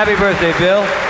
Happy birthday, Bill.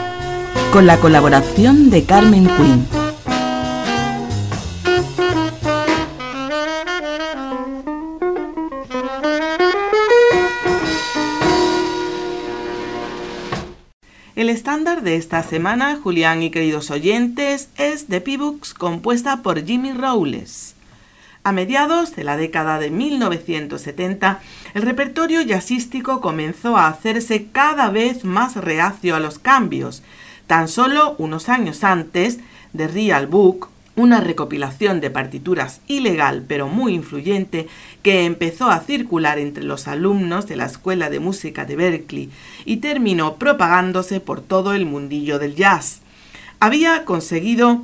con la colaboración de Carmen Quinn. El estándar de esta semana, Julián y queridos oyentes, es The P-Books compuesta por Jimmy Rowles. A mediados de la década de 1970, el repertorio jazzístico comenzó a hacerse cada vez más reacio a los cambios Tan solo unos años antes, The Real Book, una recopilación de partituras ilegal pero muy influyente que empezó a circular entre los alumnos de la Escuela de Música de Berkeley y terminó propagándose por todo el mundillo del jazz. Había conseguido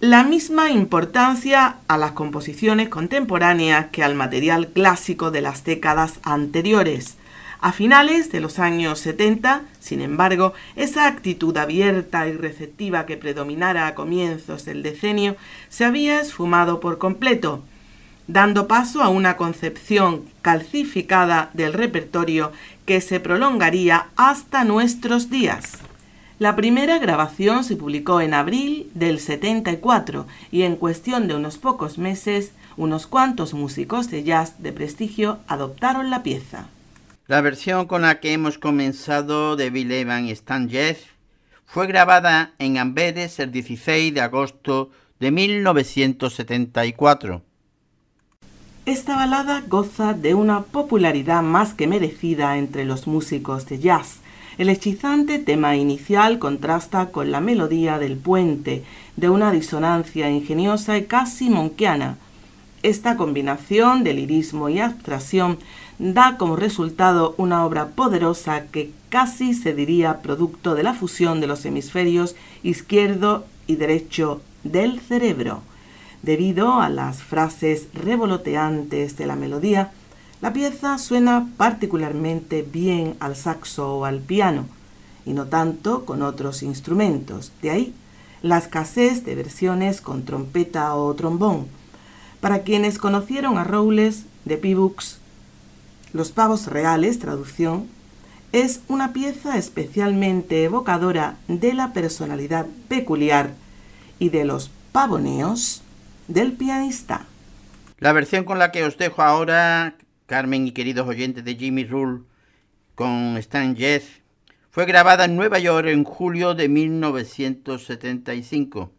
la misma importancia a las composiciones contemporáneas que al material clásico de las décadas anteriores. A finales de los años 70, sin embargo, esa actitud abierta y receptiva que predominara a comienzos del decenio se había esfumado por completo, dando paso a una concepción calcificada del repertorio que se prolongaría hasta nuestros días. La primera grabación se publicó en abril del 74 y en cuestión de unos pocos meses, unos cuantos músicos de jazz de prestigio adoptaron la pieza. La versión con la que hemos comenzado de Bill Evans Stan Jess fue grabada en Amberes el 16 de agosto de 1974. Esta balada goza de una popularidad más que merecida entre los músicos de jazz. El hechizante tema inicial contrasta con la melodía del puente, de una disonancia ingeniosa y casi monquiana. Esta combinación de lirismo y abstracción da como resultado una obra poderosa que casi se diría producto de la fusión de los hemisferios izquierdo y derecho del cerebro. Debido a las frases revoloteantes de la melodía, la pieza suena particularmente bien al saxo o al piano, y no tanto con otros instrumentos. De ahí la escasez de versiones con trompeta o trombón. Para quienes conocieron a Rowles de P-Books, los pavos reales, traducción, es una pieza especialmente evocadora de la personalidad peculiar y de los pavoneos del pianista. La versión con la que os dejo ahora, Carmen y queridos oyentes de Jimmy Rule, con Stan Jess, fue grabada en Nueva York en julio de 1975.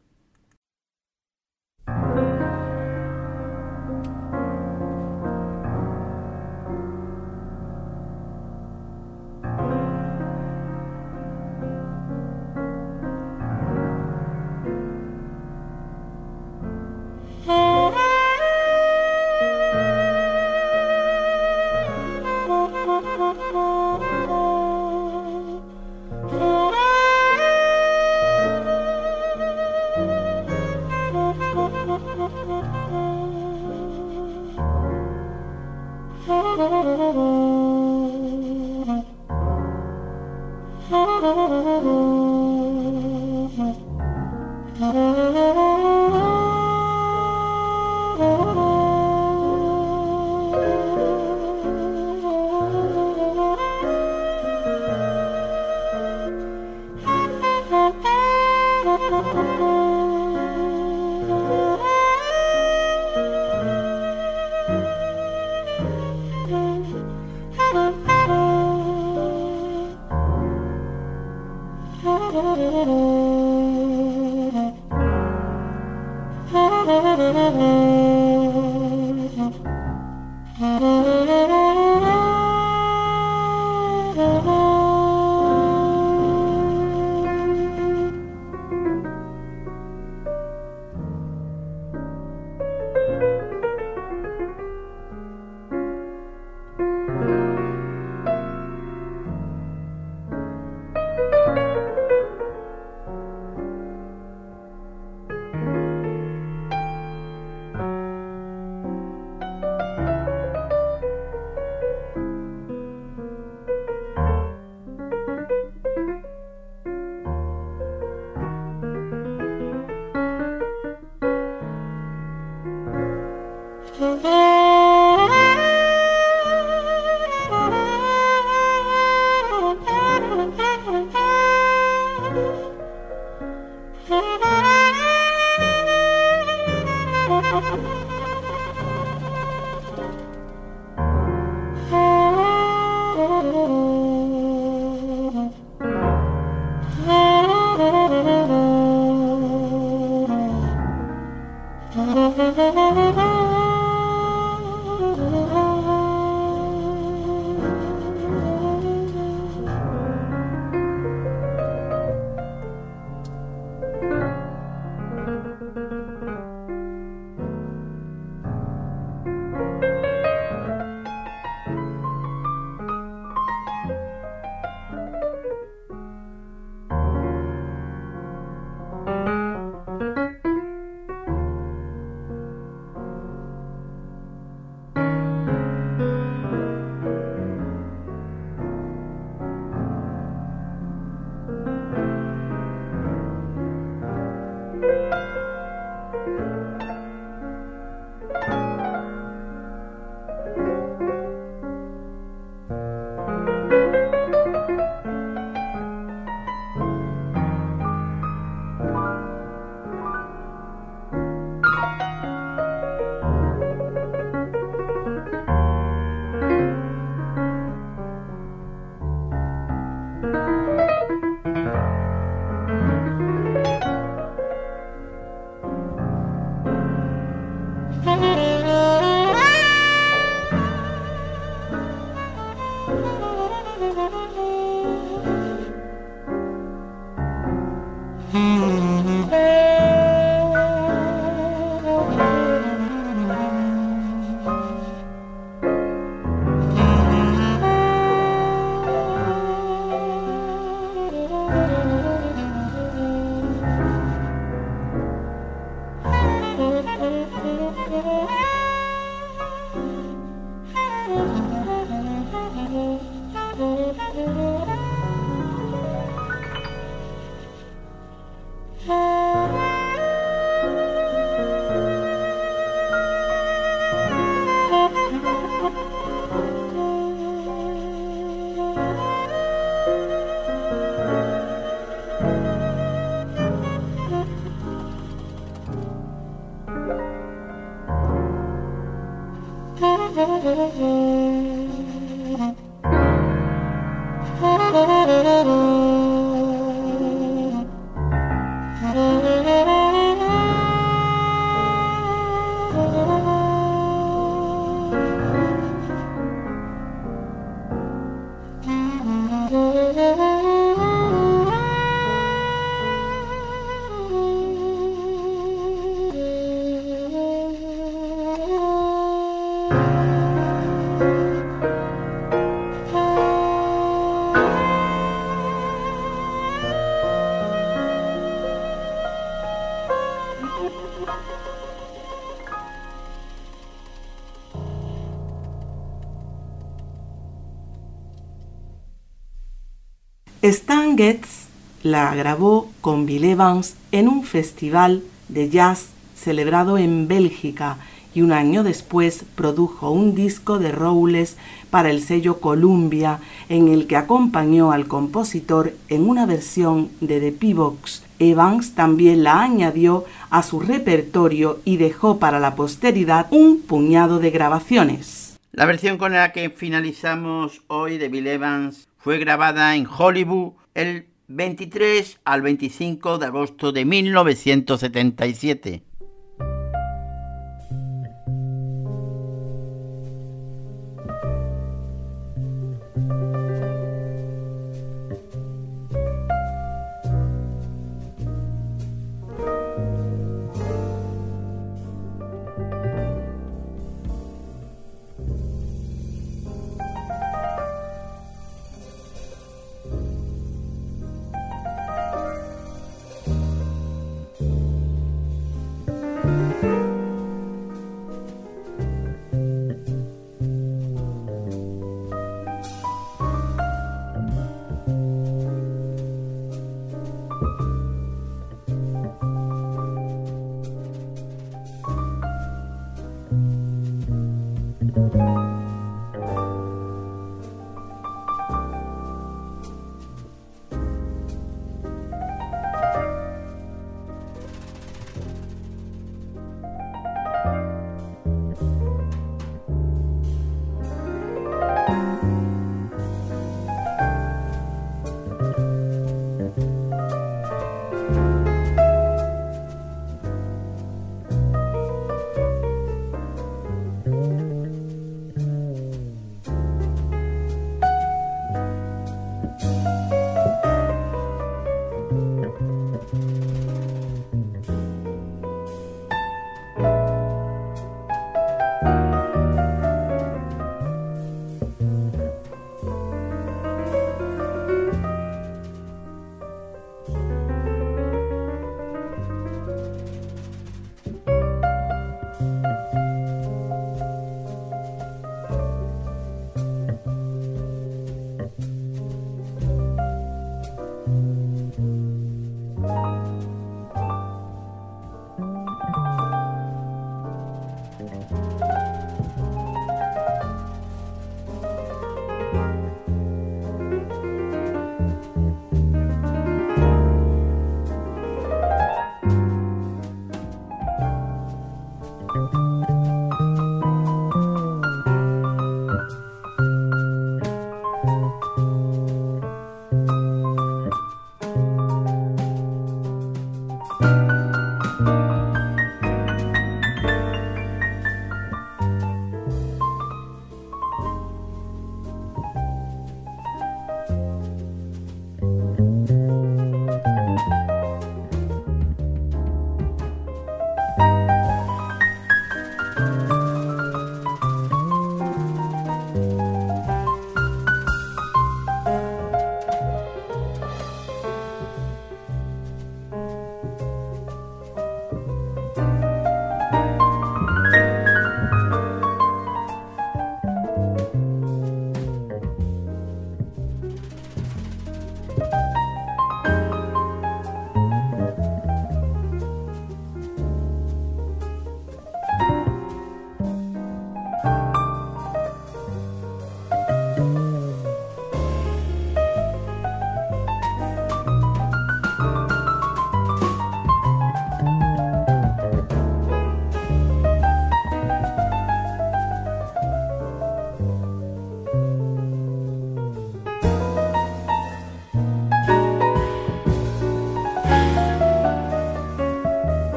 La grabó con Bill Evans en un festival de jazz celebrado en Bélgica y un año después produjo un disco de Rowles para el sello Columbia en el que acompañó al compositor en una versión de The P-Box. Evans también la añadió a su repertorio y dejó para la posteridad un puñado de grabaciones. La versión con la que finalizamos hoy de Bill Evans fue grabada en Hollywood el 23 al 25 de agosto de 1977.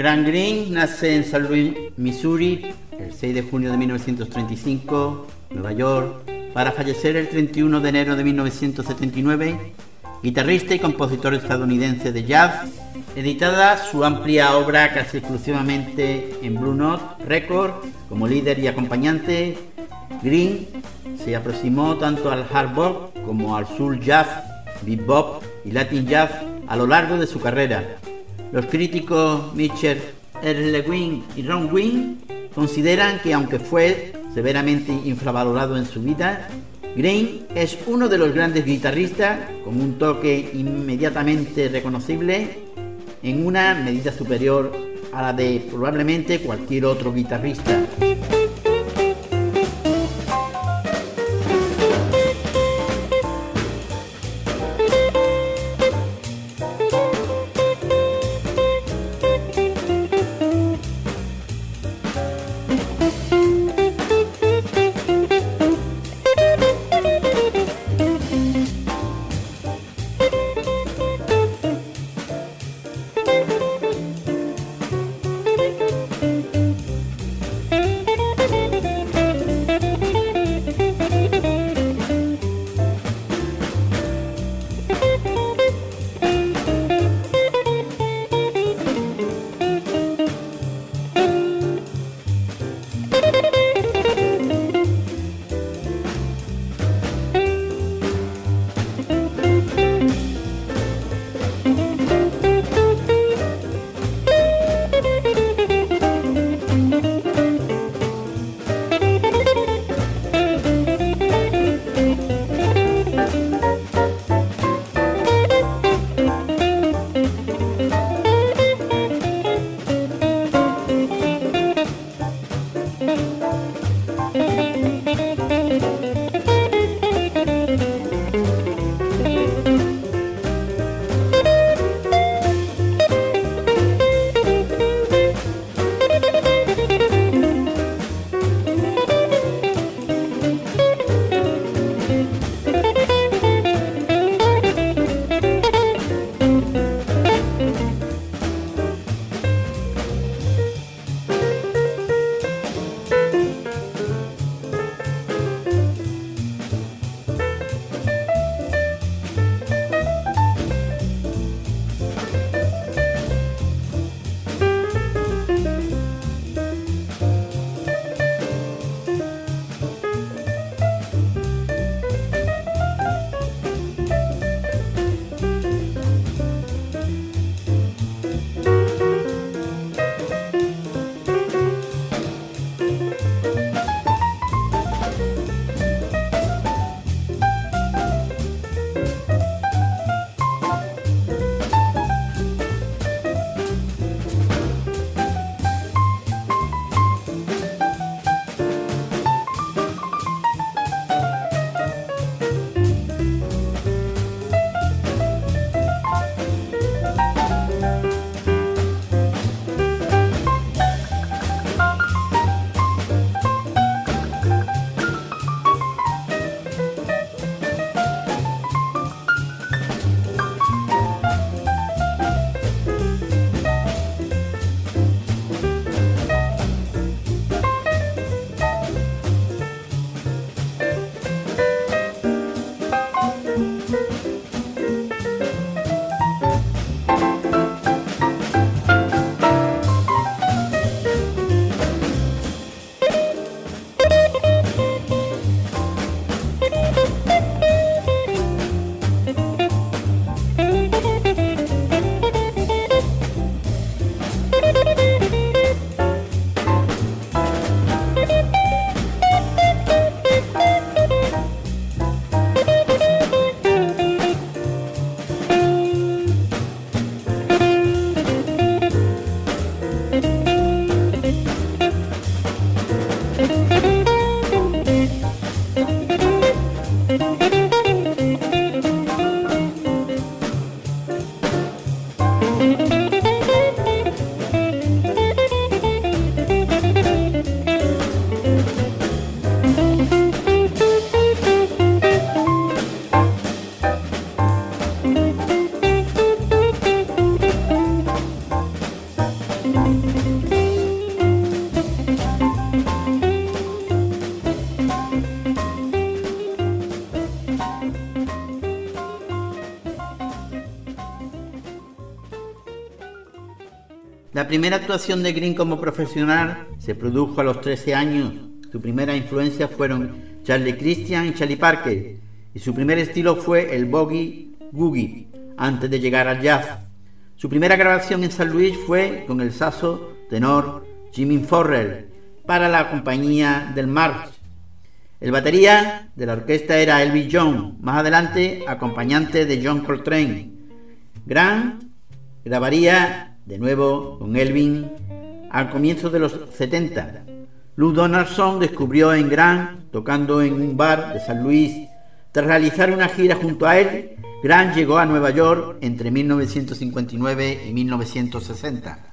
Grant Green nace en San Luis, Missouri, el 6 de junio de 1935, Nueva York, para fallecer el 31 de enero de 1979, guitarrista y compositor estadounidense de jazz, editada su amplia obra casi exclusivamente en Blue Note Record como líder y acompañante, Green se aproximó tanto al hard bop como al soul jazz, bebop y latin jazz a lo largo de su carrera, los críticos Mitchell Erlewin y Ron Wynn consideran que aunque fue severamente infravalorado en su vida, Green es uno de los grandes guitarristas con un toque inmediatamente reconocible en una medida superior a la de probablemente cualquier otro guitarrista. Primera actuación de Green como profesional se produjo a los 13 años. Su primera influencia fueron Charlie Christian y Charlie Parker, y su primer estilo fue el boogie woogie antes de llegar al jazz. Su primera grabación en San Luis fue con el saso tenor Jimmy Forrell para la compañía del March. El batería de la orquesta era Elvis Young, más adelante acompañante de John Coltrane. Grant grabaría de nuevo con Elvin al comienzo de los 70. Lou Donaldson descubrió en Grant tocando en un bar de San Luis. Tras realizar una gira junto a él, Grant llegó a Nueva York entre 1959 y 1960.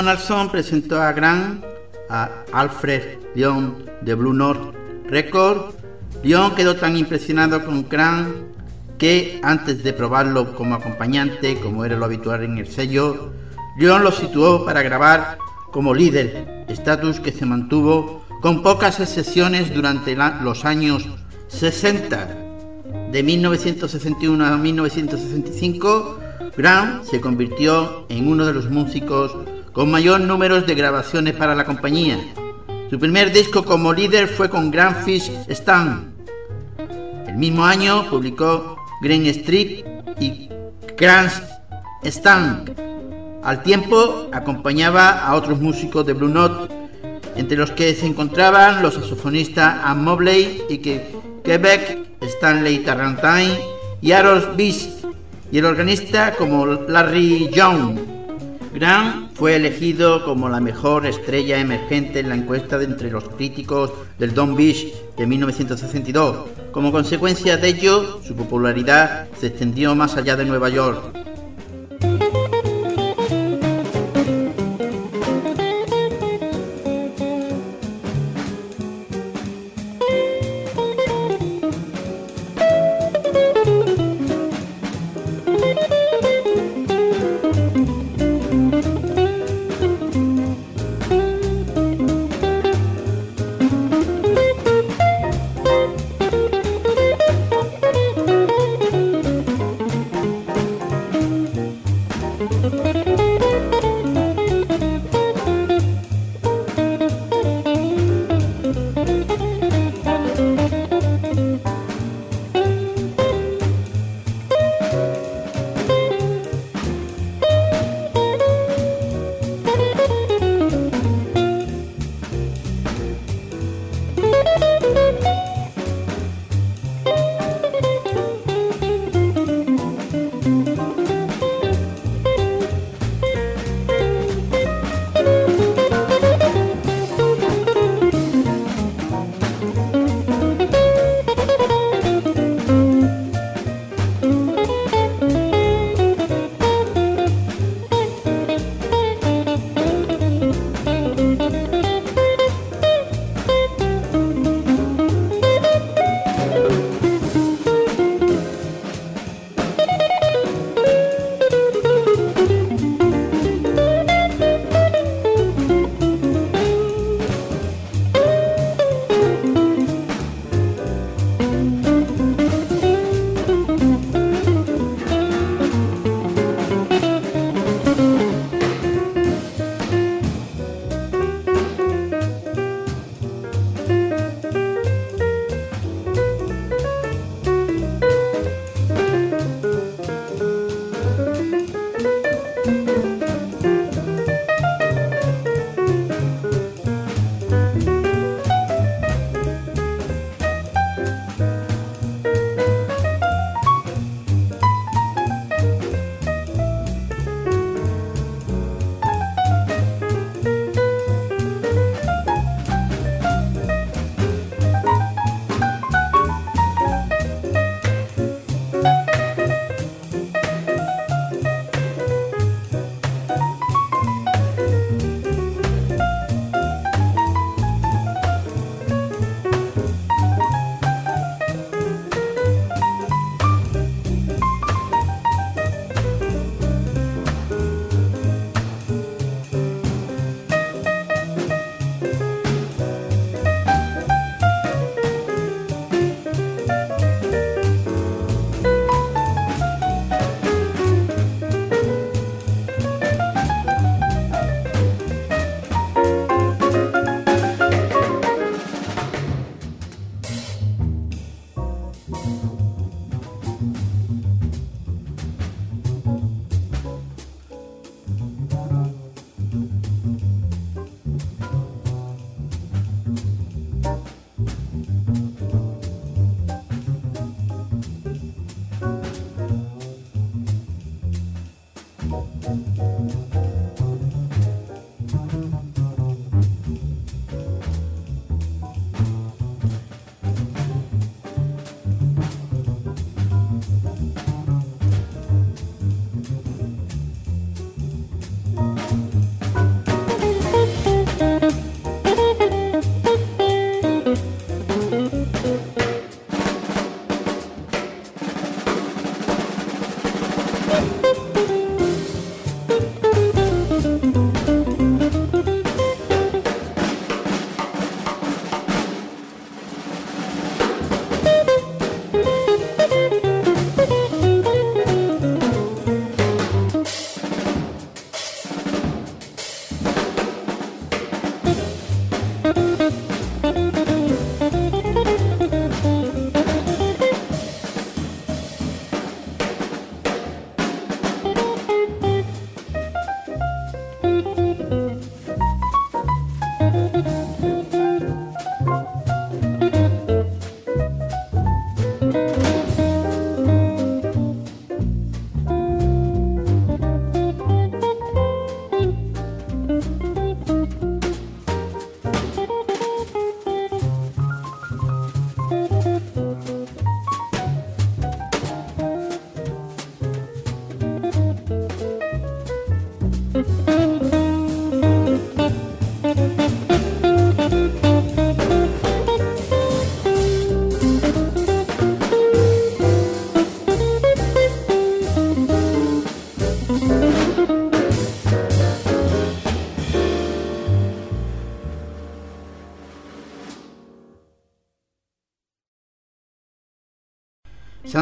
Donaldson presentó a Grant a Alfred Lyon de Blue Note Record. Lyon quedó tan impresionado con Grant que antes de probarlo como acompañante, como era lo habitual en el sello, Lyon lo situó para grabar como líder, estatus que se mantuvo con pocas excepciones durante los años 60. De 1961 a 1965, Grant se convirtió en uno de los músicos con mayor número de grabaciones para la compañía. Su primer disco como líder fue con Grand Fish Stand. El mismo año publicó Green Street y Grand Stand. Al tiempo acompañaba a otros músicos de Blue Note, entre los que se encontraban los saxofonistas Anne Mobley y Quebec, Stanley Tarrantine y Aros Beast, y el organista como Larry Young. Grant fue elegido como la mejor estrella emergente en la encuesta de entre los críticos del Don Beach de 1962. Como consecuencia de ello, su popularidad se extendió más allá de Nueva York.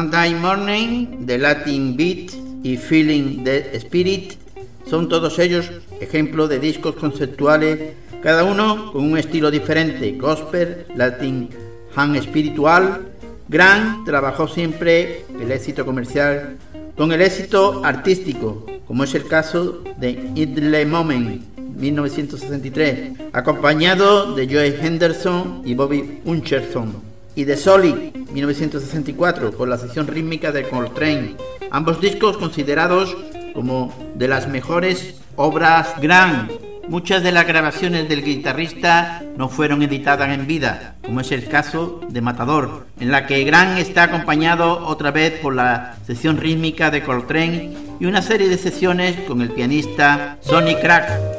Sunday Morning, The Latin Beat y Feeling the Spirit son todos ellos ejemplos de discos conceptuales, cada uno con un estilo diferente, gospel, latin, hand espiritual. Grant trabajó siempre el éxito comercial con el éxito artístico, como es el caso de Idle Moment 1963, acompañado de Joe Henderson y Bobby Uncherson y The Solid 1964 con la sección rítmica de Coltrane, ambos discos considerados como de las mejores obras Grand. Muchas de las grabaciones del guitarrista no fueron editadas en vida, como es el caso de Matador, en la que Grant está acompañado otra vez por la sección rítmica de Coltrane y una serie de sesiones con el pianista Sonny Crack.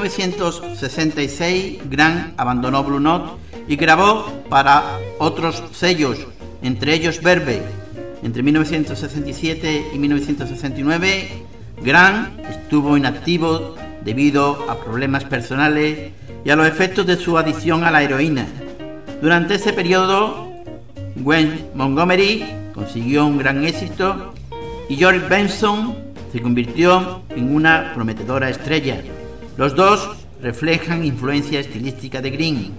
1966, Grant abandonó Blue Note y grabó para otros sellos, entre ellos Verbe. Entre 1967 y 1969, Grant estuvo inactivo debido a problemas personales y a los efectos de su adicción a la heroína. Durante ese periodo, Gwen Montgomery consiguió un gran éxito y George Benson se convirtió en una prometedora estrella. Los dos reflejan influencia estilística de Green.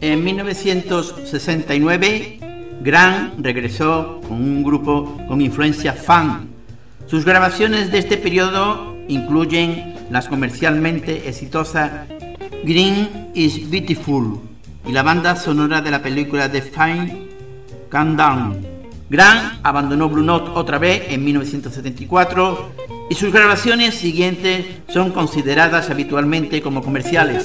En 1969, Grant regresó con un grupo con influencia fan. Sus grabaciones de este periodo incluyen las comercialmente exitosas Green is Beautiful y la banda sonora de la película The Fine Countdown. Grant abandonó Blue Note otra vez en 1974 y sus grabaciones siguientes son consideradas habitualmente como comerciales.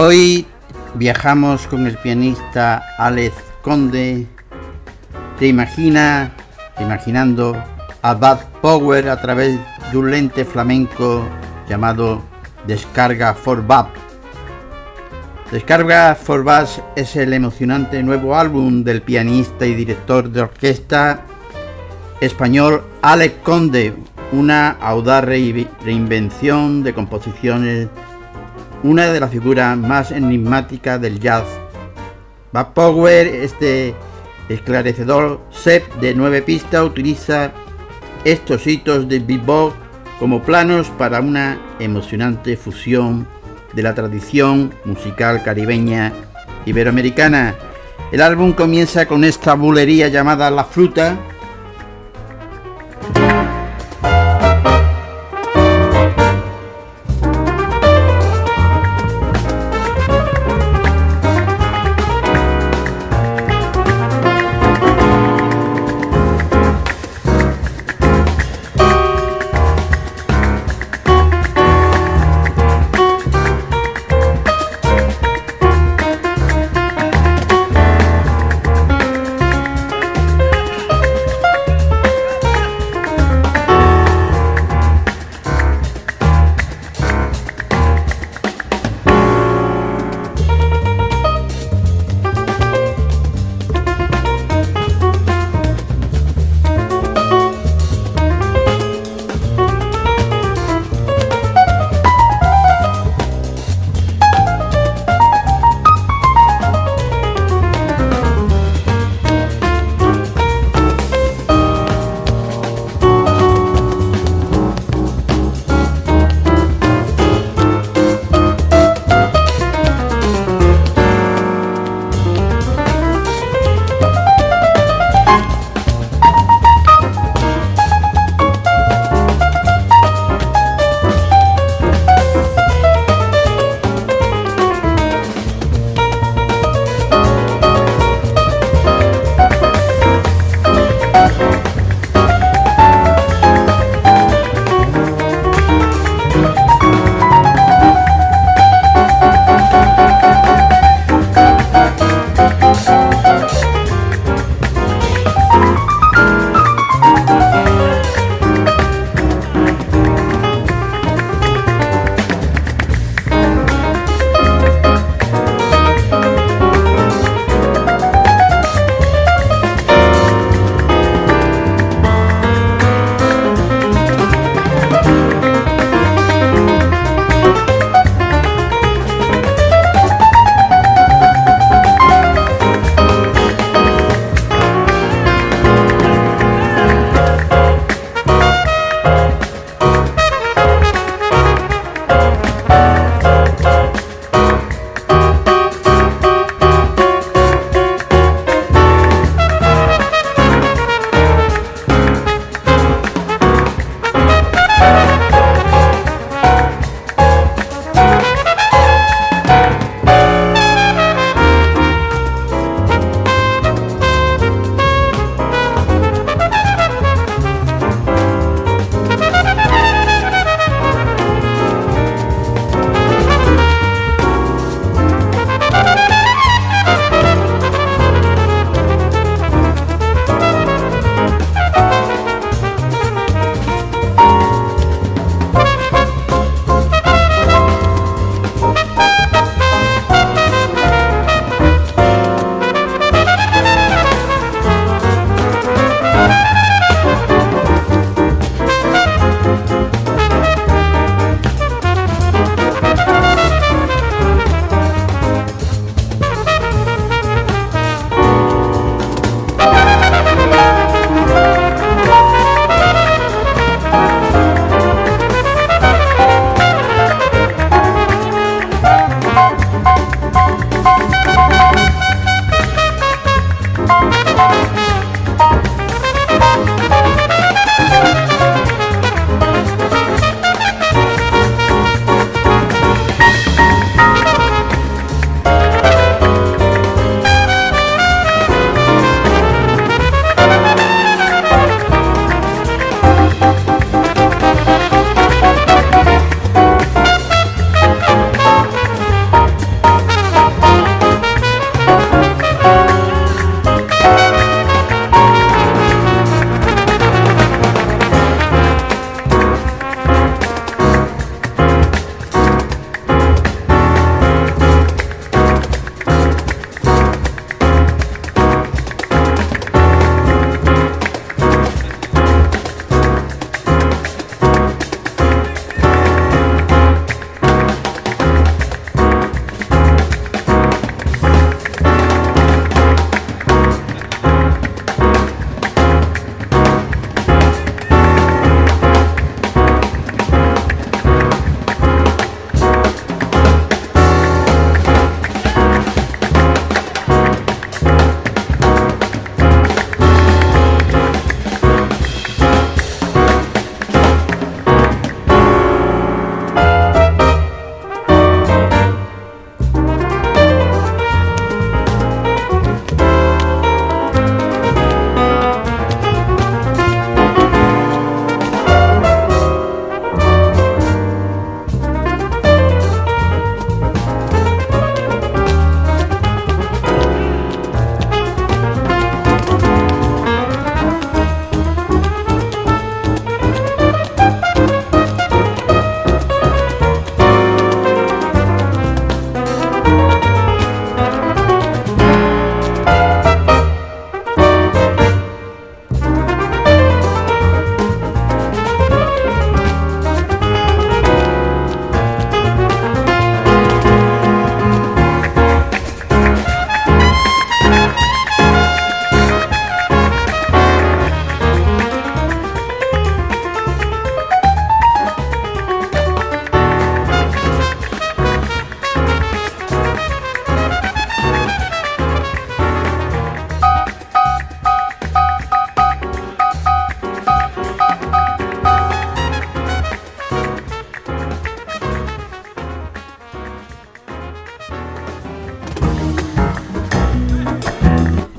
Hoy viajamos con el pianista Alex Conde. Te imagina, imaginando a Bad Power a través de un lente flamenco llamado Descarga for Bab. Descarga for Bass es el emocionante nuevo álbum del pianista y director de orquesta español Alex Conde, una audaz reinvención de composiciones una de las figuras más enigmáticas del jazz. Bad Power, este esclarecedor set de nueve pistas, utiliza estos hitos de bebop como planos para una emocionante fusión de la tradición musical caribeña iberoamericana. El álbum comienza con esta bulería llamada La Fruta,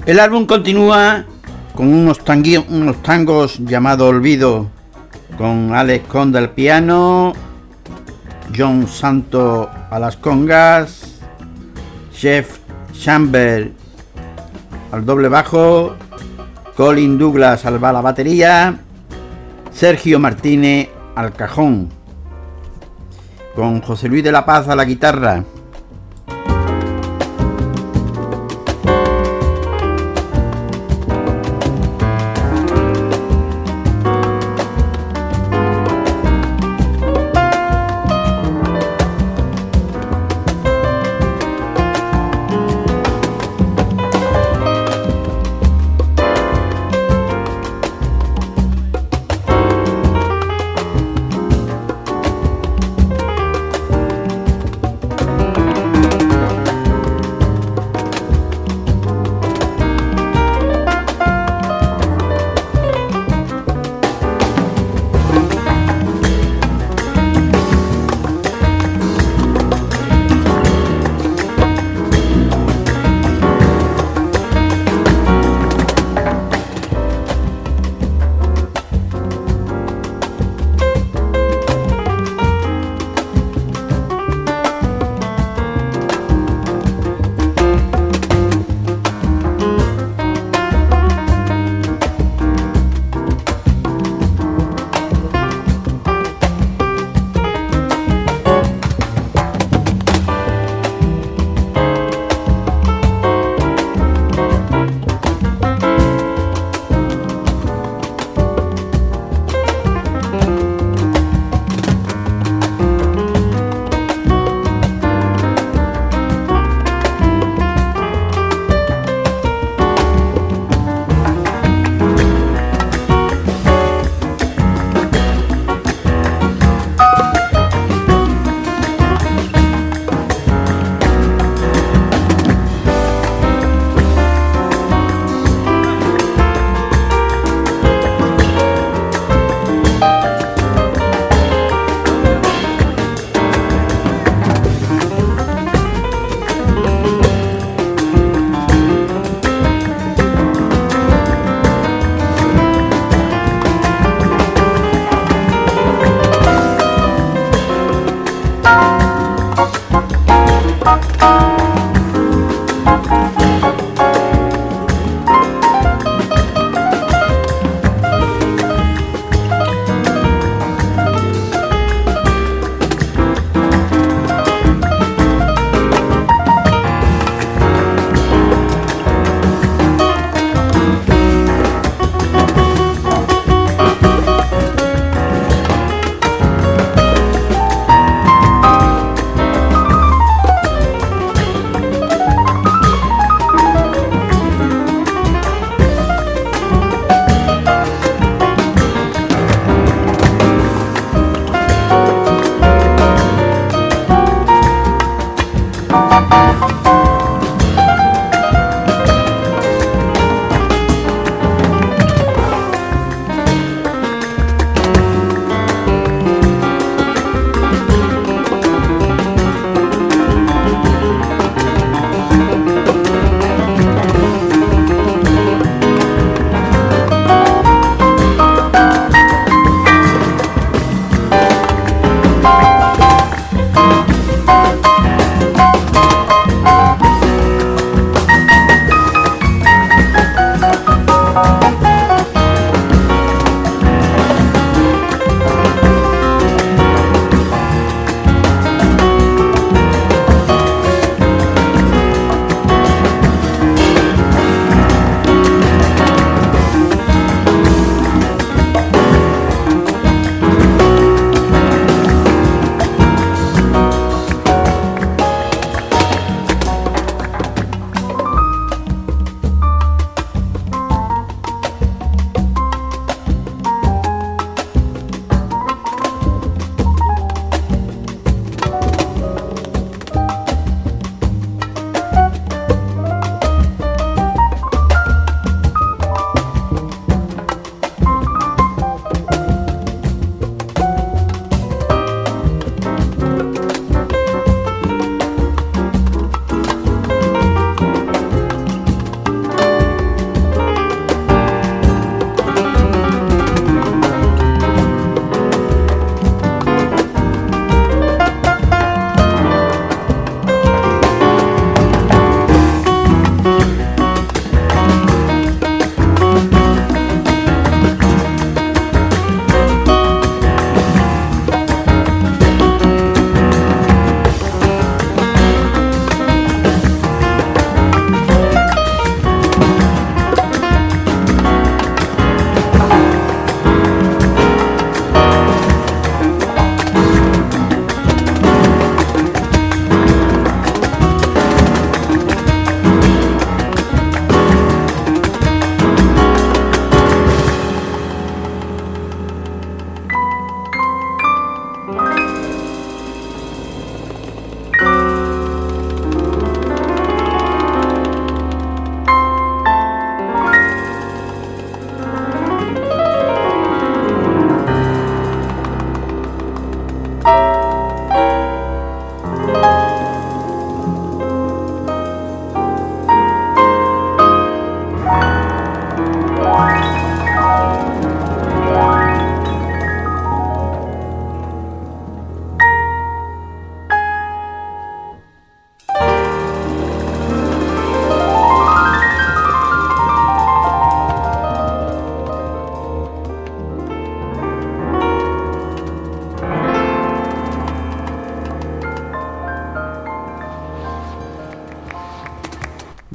El álbum continúa con unos, tangos llamado Olvido, con Alex Conda al piano, John Santo a las congas, Jeff Chamber al doble bajo, Colin Douglas al la batería, Sergio Martínez al cajón, con José Luis de la Paz a la guitarra,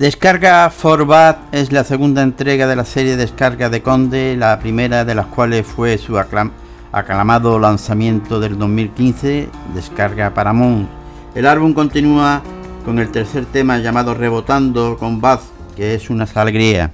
Descarga for Bad es la segunda entrega de la serie Descarga de Conde, la primera de las cuales fue su aclamado lanzamiento del 2015, Descarga Paramount. El álbum continúa con el tercer tema llamado Rebotando con Bad, que es una alegría.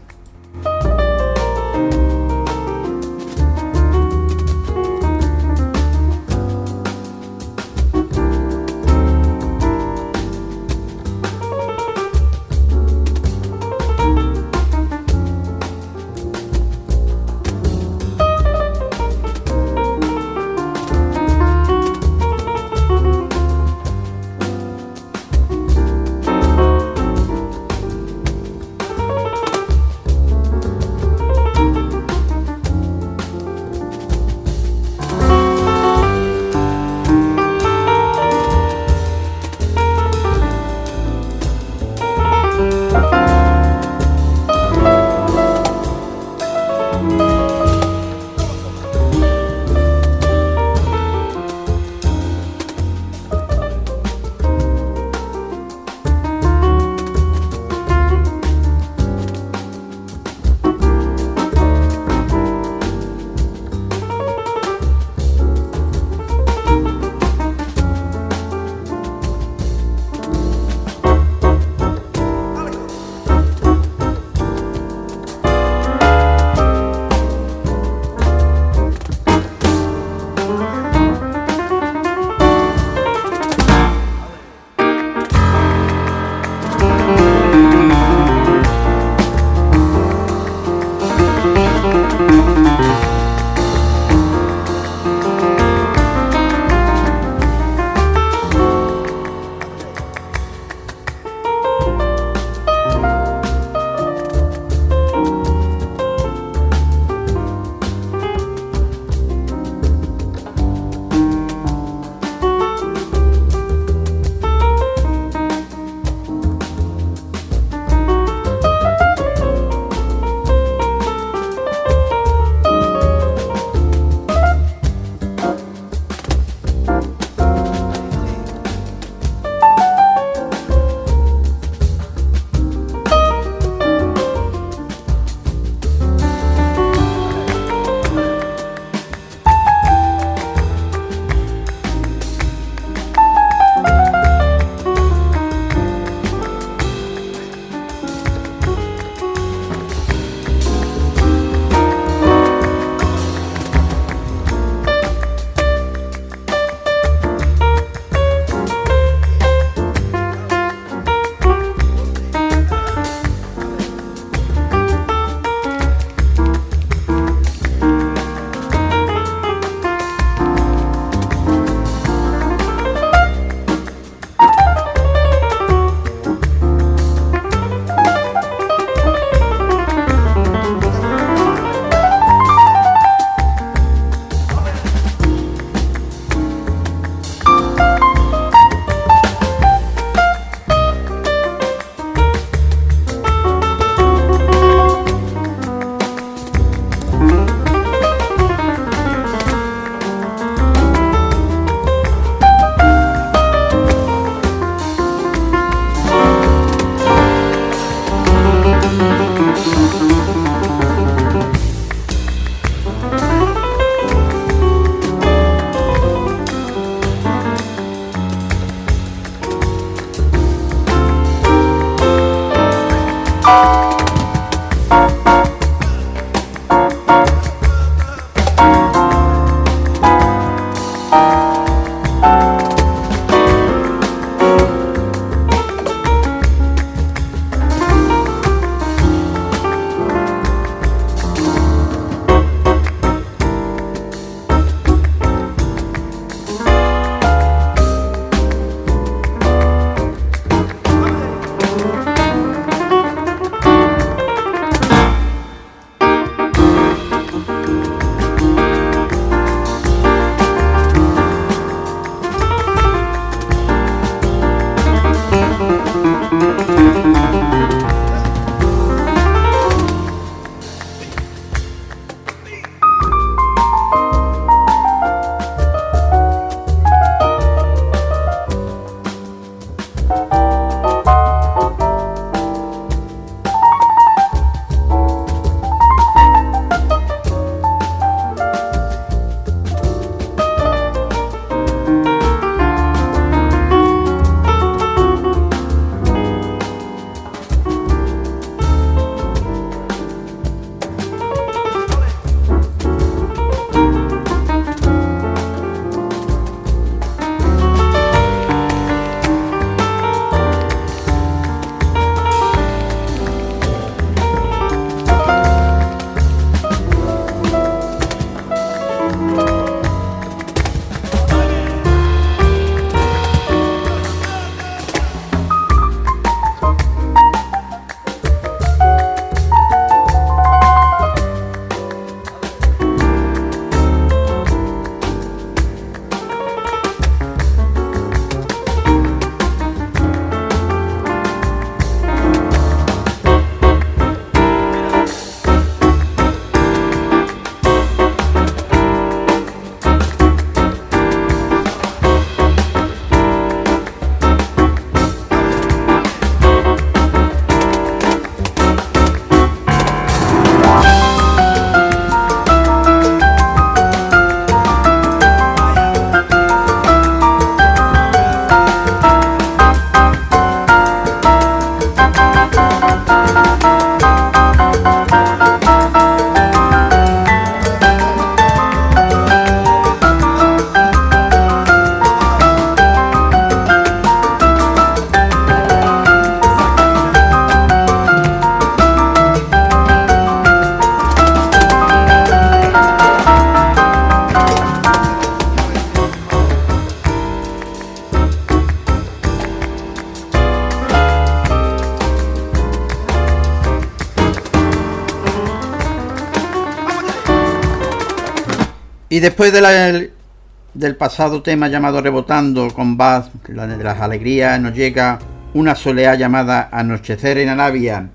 Y después del pasado tema llamado Rebotando con Baz, la de las alegrías, nos llega una soleá llamada Anochecer en Arabia.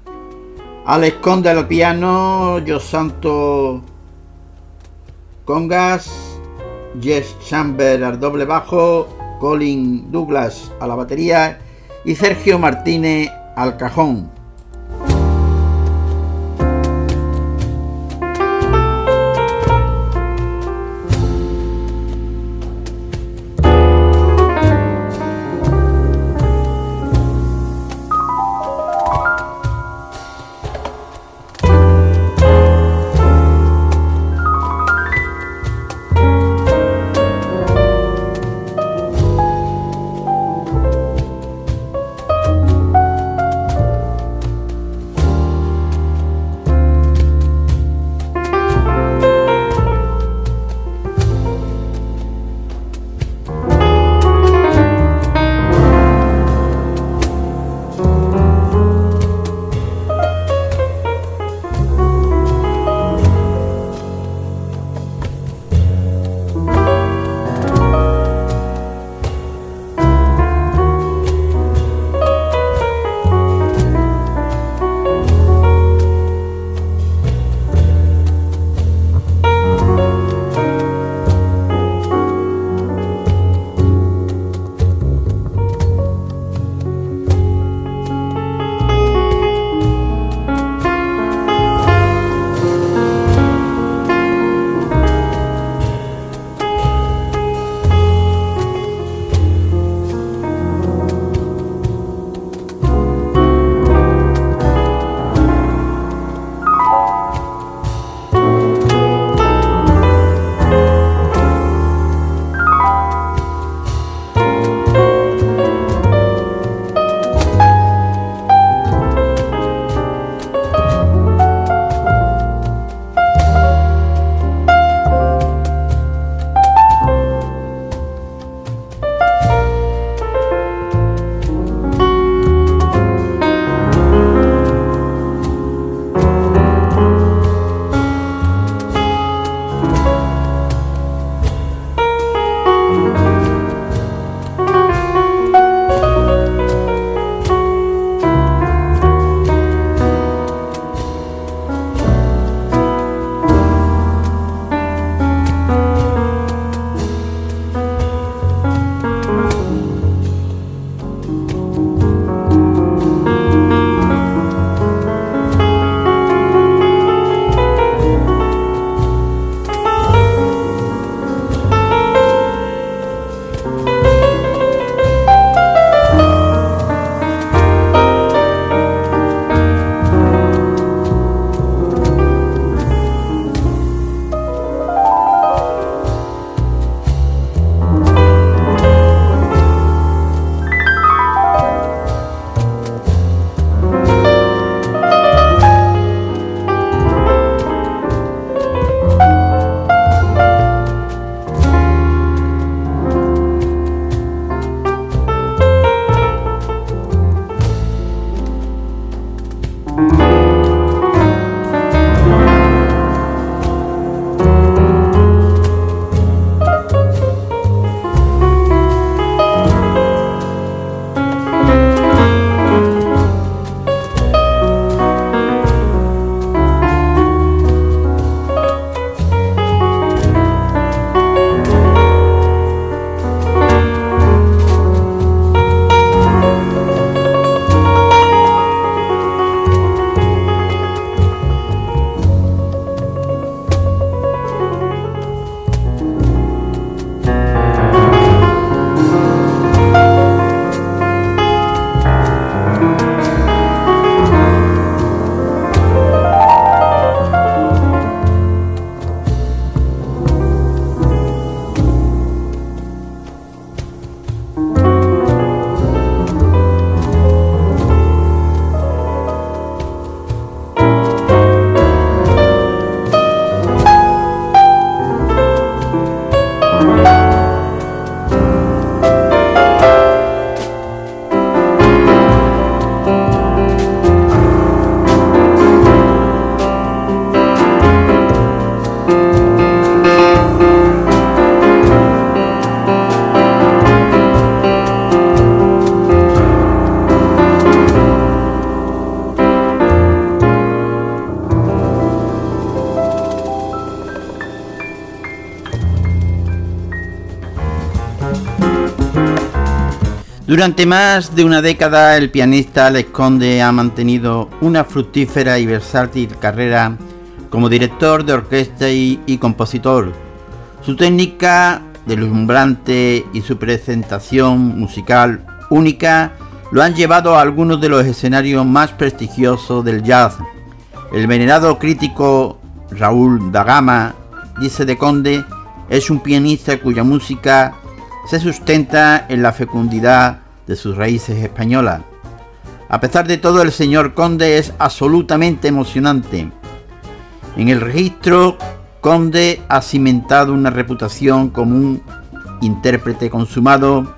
Alex Conde al piano, Yo Santo congas, Jess Chamber al doble bajo, Colin Douglas a la batería y Sergio Martínez al cajón. Durante más de una década el pianista Alex Conde ha mantenido una fructífera y versátil carrera como director de orquesta y, compositor. Su técnica deslumbrante y su presentación musical única lo han llevado a algunos de los escenarios más prestigiosos del jazz. El venerado crítico Raúl Dagama dice de Conde es un pianista cuya música se sustenta en la fecundidad de sus raíces españolas. A pesar de todo, el señor Conde es absolutamente emocionante. En el registro, Conde ha cimentado una reputación como un intérprete consumado,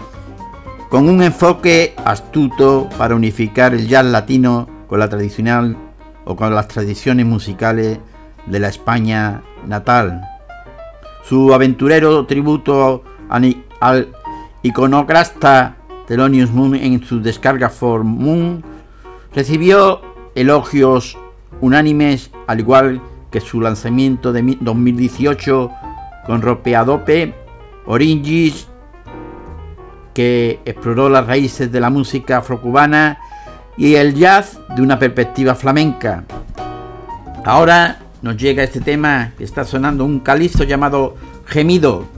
con un enfoque astuto para unificar el jazz latino con la tradicional o con las tradiciones musicales de la España natal. Su aventurero tributo al iconoclasta Thelonious Moon en su descarga for Moon recibió elogios unánimes al igual que su lanzamiento de 2018 con Ropeadope Oringis que exploró las raíces de la música afrocubana y el jazz de una perspectiva flamenca. Ahora nos llega este tema que está sonando un calizo llamado Gemido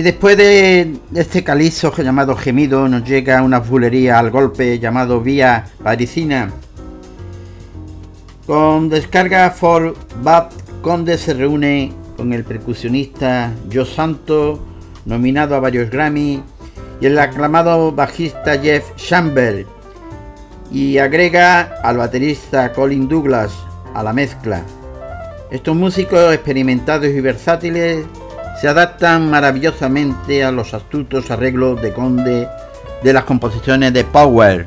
Y después de este calizo llamado Gemido, nos llega una bulería al golpe llamado Vía Parisina. Con descarga for Bad Conde se reúne con el percusionista Joe Santo, nominado a varios Grammy, y el aclamado bajista Jeff Chamber, y agrega al baterista Colin Douglas a la mezcla. Estos músicos experimentados y versátiles se adaptan maravillosamente a los astutos arreglos de Conde de las composiciones de Power.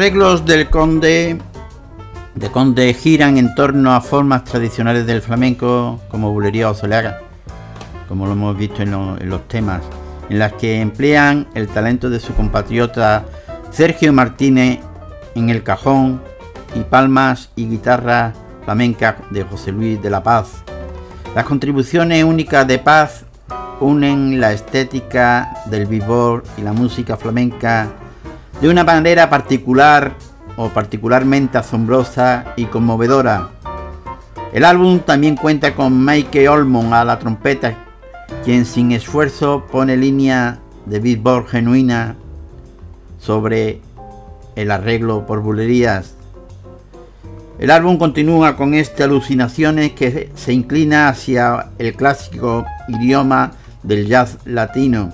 Arreglos del conde de conde giran en torno a formas tradicionales del flamenco como bulería o soleaga, como lo hemos visto en, en los temas, en las que emplean el talento de su compatriota Sergio Martínez en el cajón y palmas y guitarra flamenca de José Luis de la Paz. Las contribuciones únicas de Paz unen la estética del bebop y la música flamenca de una manera particular o particularmente asombrosa y conmovedora. El álbum también cuenta con Mike Olmon a la trompeta, quien sin esfuerzo pone línea de beatbox genuina sobre el arreglo por bulerías. El álbum continúa con este alucinaciones que se inclina hacia el clásico idioma del jazz latino.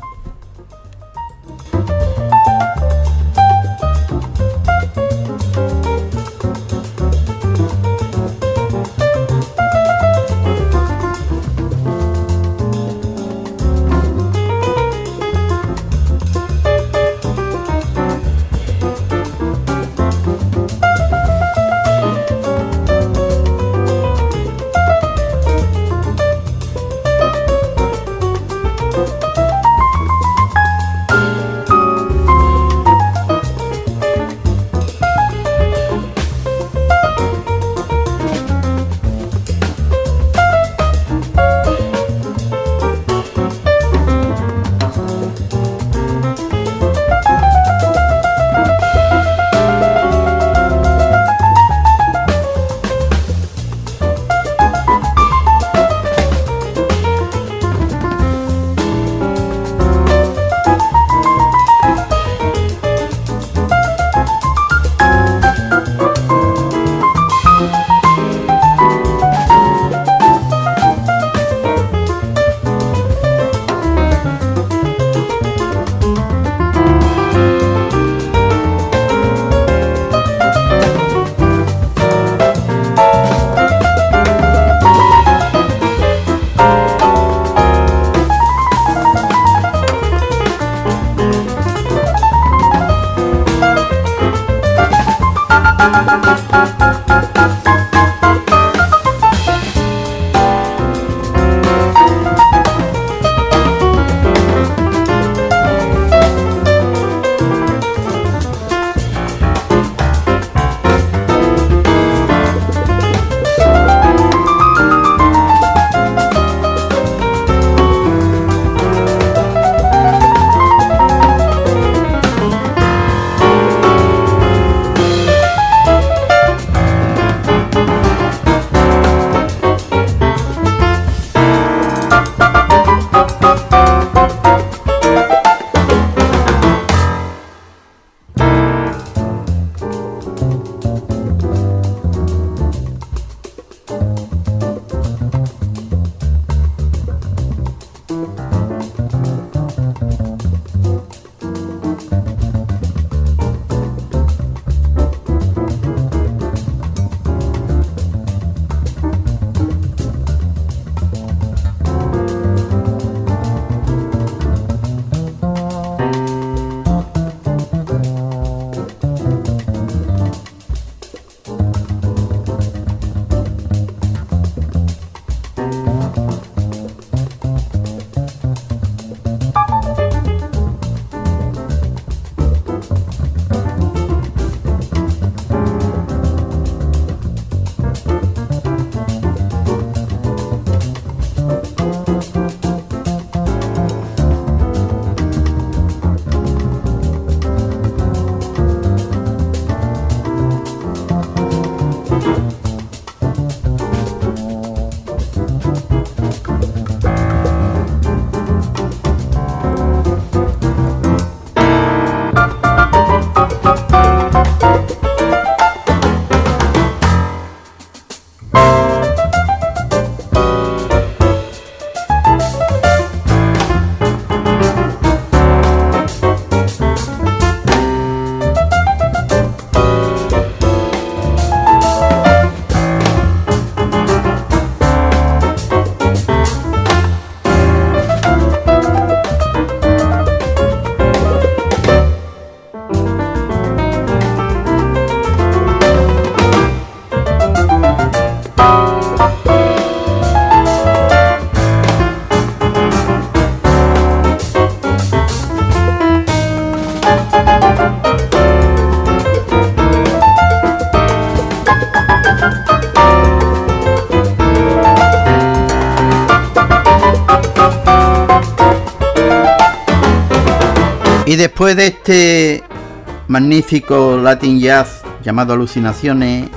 Y después de este magnífico Latin Jazz llamado Alucinaciones,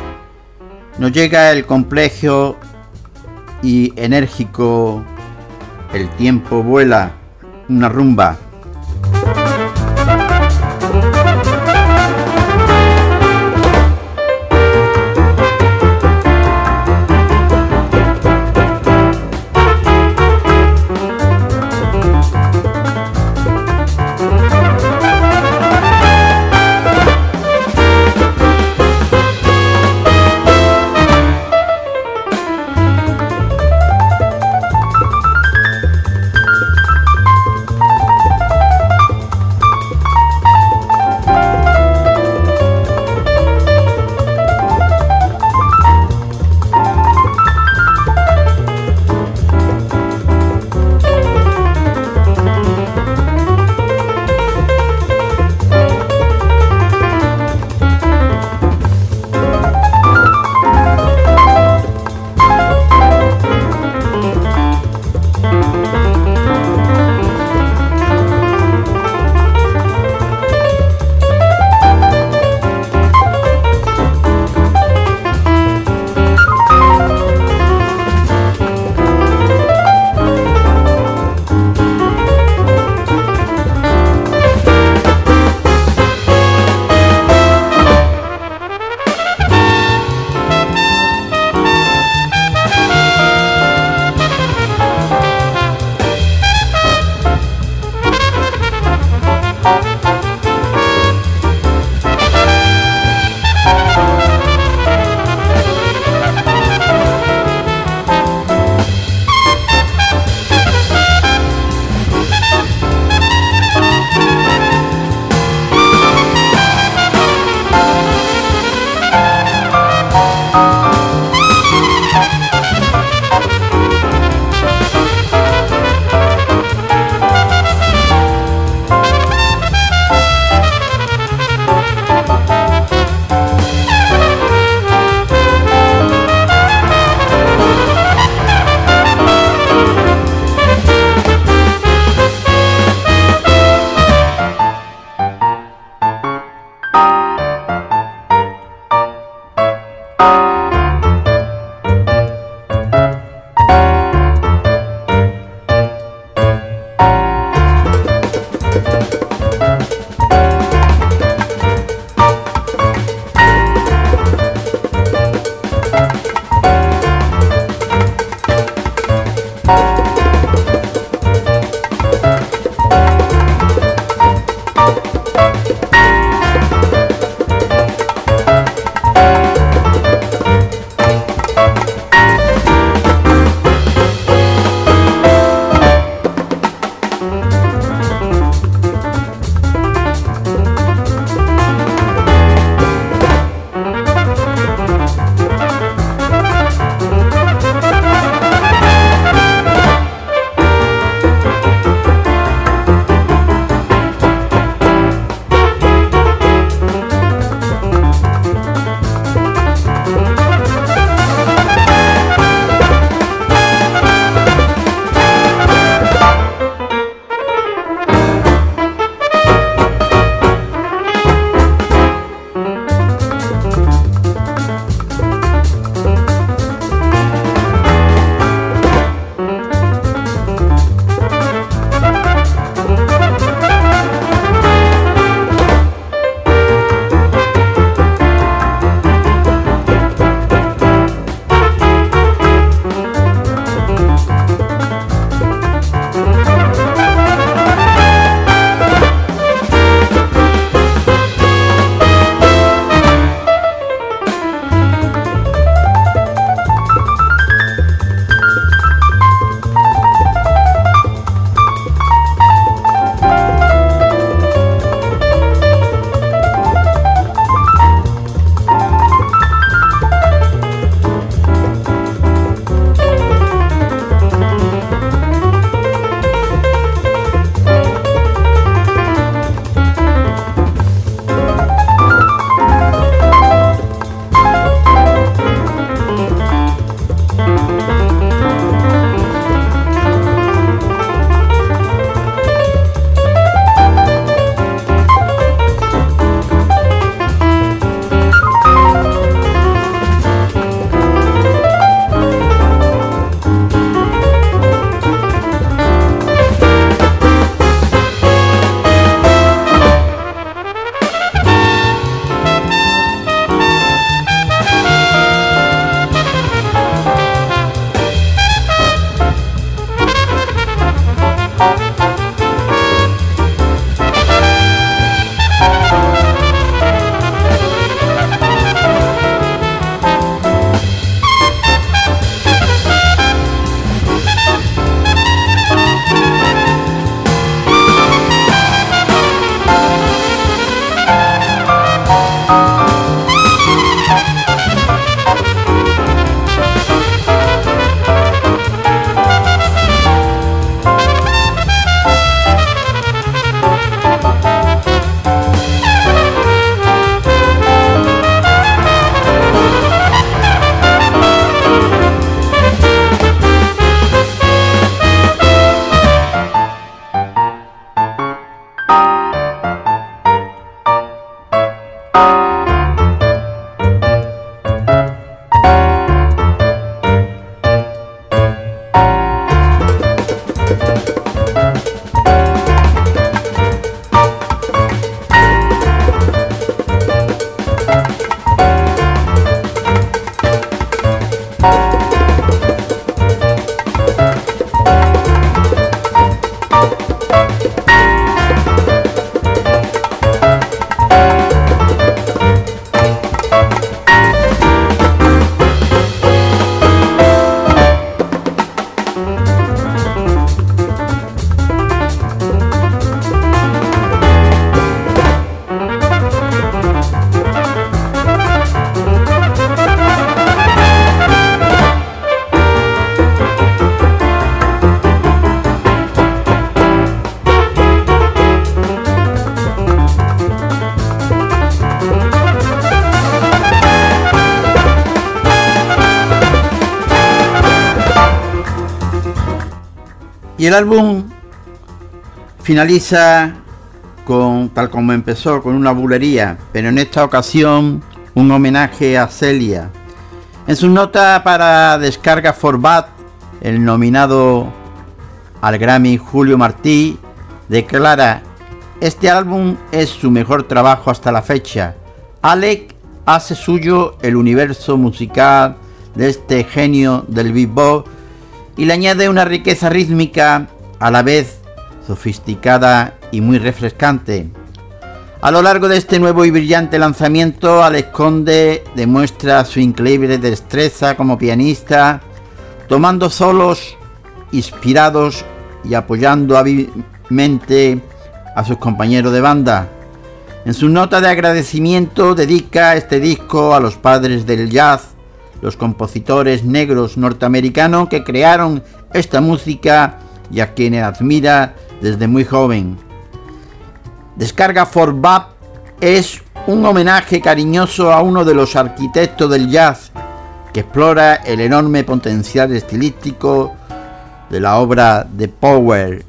nos llega el complejo y enérgico El tiempo vuela, una rumba el álbum finaliza con, tal como empezó, con una bulería, pero en esta ocasión un homenaje a Celia. En su nota para descarga Forbat, el nominado al Grammy Julio Martí declara, este álbum es su mejor trabajo hasta la fecha. Alec hace suyo el universo musical de este genio del bebop y le añade una riqueza rítmica a la vez sofisticada y muy refrescante. A lo largo de este nuevo y brillante lanzamiento, Alex Conde demuestra su increíble destreza como pianista, tomando solos inspirados y apoyando hábilmente a sus compañeros de banda. En su nota de agradecimiento dedica este disco a los padres del jazz, los compositores negros norteamericanos que crearon esta música y a quienes admira desde muy joven. Descarga for Bab es un homenaje cariñoso a uno de los arquitectos del jazz que explora el enorme potencial estilístico de la obra de Power